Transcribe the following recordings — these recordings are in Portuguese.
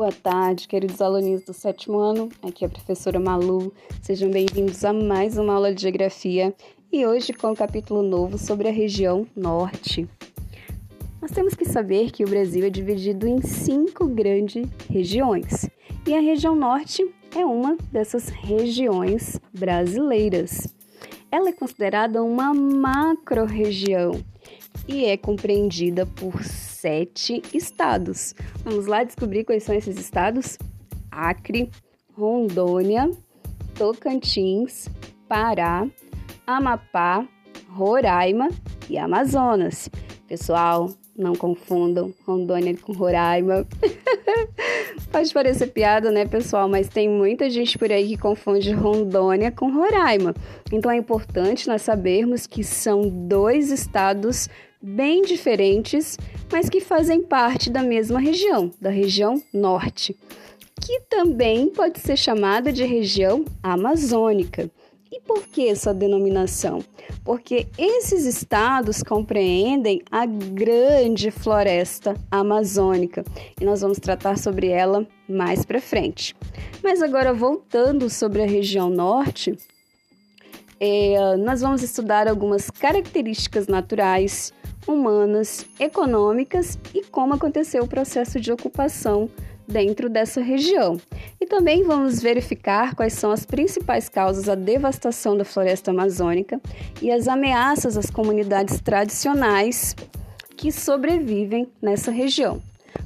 Boa tarde, queridos alunos do sétimo ano. Aqui é a professora Malu. Sejam bem-vindos a mais uma aula de geografia e hoje com um capítulo novo sobre a região norte. Nós temos que saber que o Brasil é dividido em cinco grandes regiões e a região norte é uma dessas regiões brasileiras. Ela é considerada uma macro-região e é compreendida por sete estados. Vamos lá descobrir quais são esses estados? Acre, Rondônia, Tocantins, Pará, Amapá, Roraima e Amazonas. Pessoal, não confundam Rondônia com Roraima. Pode parecer piada, né, pessoal? Mas tem muita gente por aí que confunde Rondônia com Roraima. Então é importante nós sabermos que são dois estados bem diferentes, mas que fazem parte da mesma região, da região norte, que também pode ser chamada de região amazônica. E por que essa denominação? Porque esses estados compreendem a grande floresta amazônica e nós vamos tratar sobre ela mais para frente. Mas agora voltando sobre a região norte, é, nós vamos estudar algumas características naturais, humanas, econômicas e como aconteceu o processo de ocupação dentro dessa região. E também vamos verificar quais são as principais causas da devastação da floresta amazônica e as ameaças às comunidades tradicionais que sobrevivem nessa região.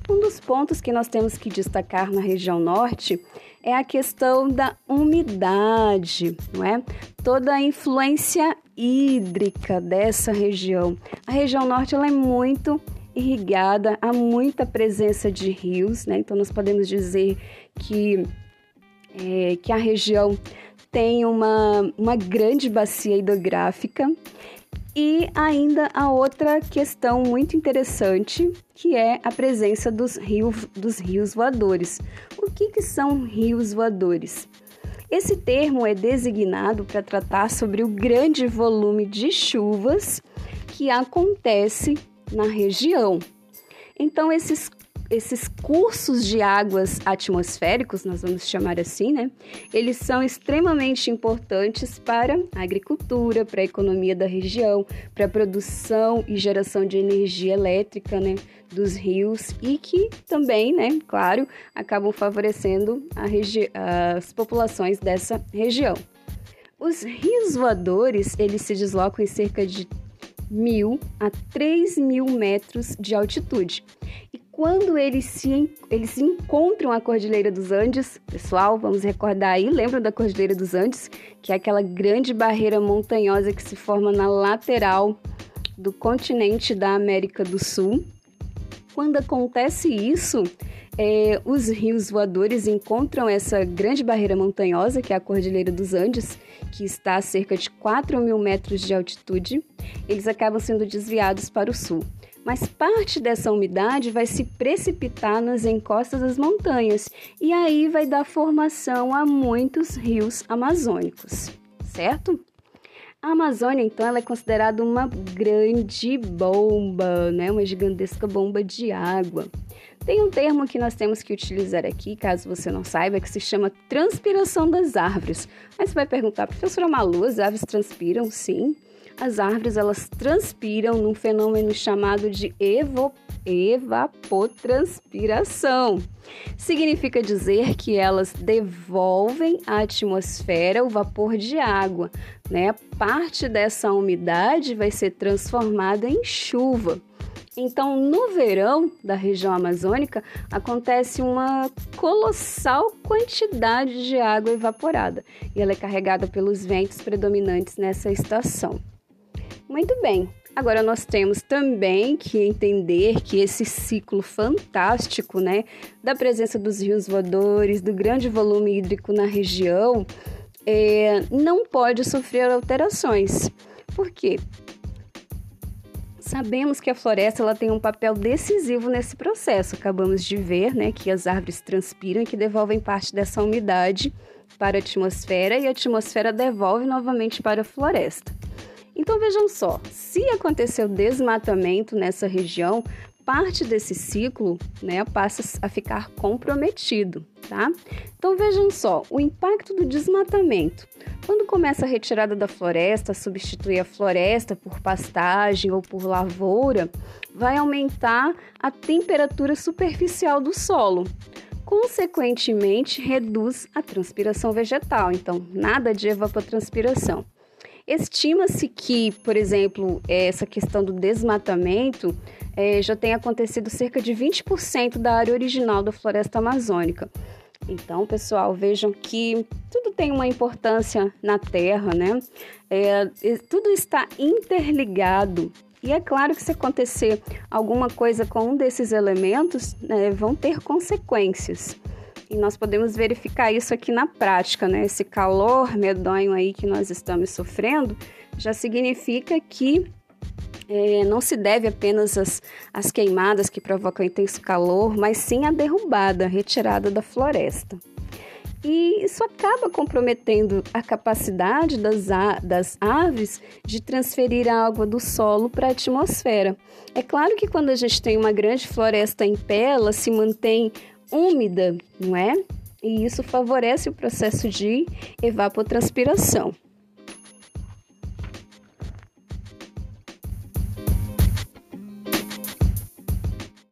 Um dos pontos que nós temos que destacar na região norte é a questão da umidade, não é? Toda a influência hídrica dessa região. A região norte ela é muito irrigada, há muita presença de rios, né? Então nós podemos dizer que, é, que a região tem uma, uma grande bacia hidrográfica e ainda a outra questão muito interessante, que é a presença dos rios, dos rios voadores. O que, que são rios voadores? Esse termo é designado para tratar sobre o grande volume de chuvas que acontece na região. Então, esses esses cursos de águas atmosféricos, nós vamos chamar assim, né? Eles são extremamente importantes para a agricultura, para a economia da região, para a produção e geração de energia elétrica, né? Dos rios e que também, né? Claro, acabam favorecendo as populações dessa região. Os rios voadores, eles se deslocam em cerca de mil a 3 mil metros de altitude. Quando eles se, eles encontram a Cordilheira dos Andes, pessoal, vamos recordar aí, lembram da Cordilheira dos Andes, que é aquela grande barreira montanhosa que se forma na lateral do continente da América do Sul. Quando acontece isso, é, os rios voadores encontram essa grande barreira montanhosa, que é a Cordilheira dos Andes, que está a cerca de 4 mil metros de altitude, eles acabam sendo desviados para o sul. Mas parte dessa umidade vai se precipitar nas encostas das montanhas e aí vai dar formação a muitos rios amazônicos, certo? A Amazônia, então, ela é considerada uma grande bomba, né? uma gigantesca bomba de água. Tem um termo que nós temos que utilizar aqui, caso você não saiba, que se chama transpiração das árvores. Aí você vai perguntar, professora Malu, as árvores transpiram? Sim. As árvores, elas transpiram num fenômeno chamado de evo, evapotranspiração. Significa dizer que elas devolvem à atmosfera o vapor de água, né? Parte dessa umidade vai ser transformada em chuva. Então, no verão da região amazônica, acontece uma colossal quantidade de água evaporada e ela é carregada pelos ventos predominantes nessa estação. Muito bem, agora nós temos também que entender que esse ciclo fantástico, né, da presença dos rios voadores, do grande volume hídrico na região, é, não pode sofrer alterações. Por quê? Sabemos que a floresta ela tem um papel decisivo nesse processo. Acabamos de ver né, que as árvores transpiram e que devolvem parte dessa umidade para a atmosfera e a atmosfera devolve novamente para a floresta. Então vejam só, se aconteceu desmatamento nessa região, parte desse ciclo né, passa a ficar comprometido, tá? Então vejam só, o impacto do desmatamento. Quando começa a retirada da floresta, substituir a floresta por pastagem ou por lavoura, vai aumentar a temperatura superficial do solo. Consequentemente, reduz a transpiração vegetal. Então, nada de evapotranspiração. Estima-se que, por exemplo, essa questão do desmatamento é, já tem acontecido cerca de 20% da área original da floresta amazônica. Então, pessoal, vejam que tudo tem uma importância na Terra, né? É, tudo está interligado. E é claro que se acontecer alguma coisa com um desses elementos, né, vão ter consequências. E nós podemos verificar isso aqui na prática, né? Esse calor medonho aí que nós estamos sofrendo já significa que é, não se deve apenas às, às queimadas que provocam intenso calor, mas sim à derrubada, retirada da floresta. E isso acaba comprometendo a capacidade das, das aves de transferir a água do solo para a atmosfera. É claro que quando a gente tem uma grande floresta em pé, ela se mantém úmida, não é? E isso favorece o processo de evapotranspiração.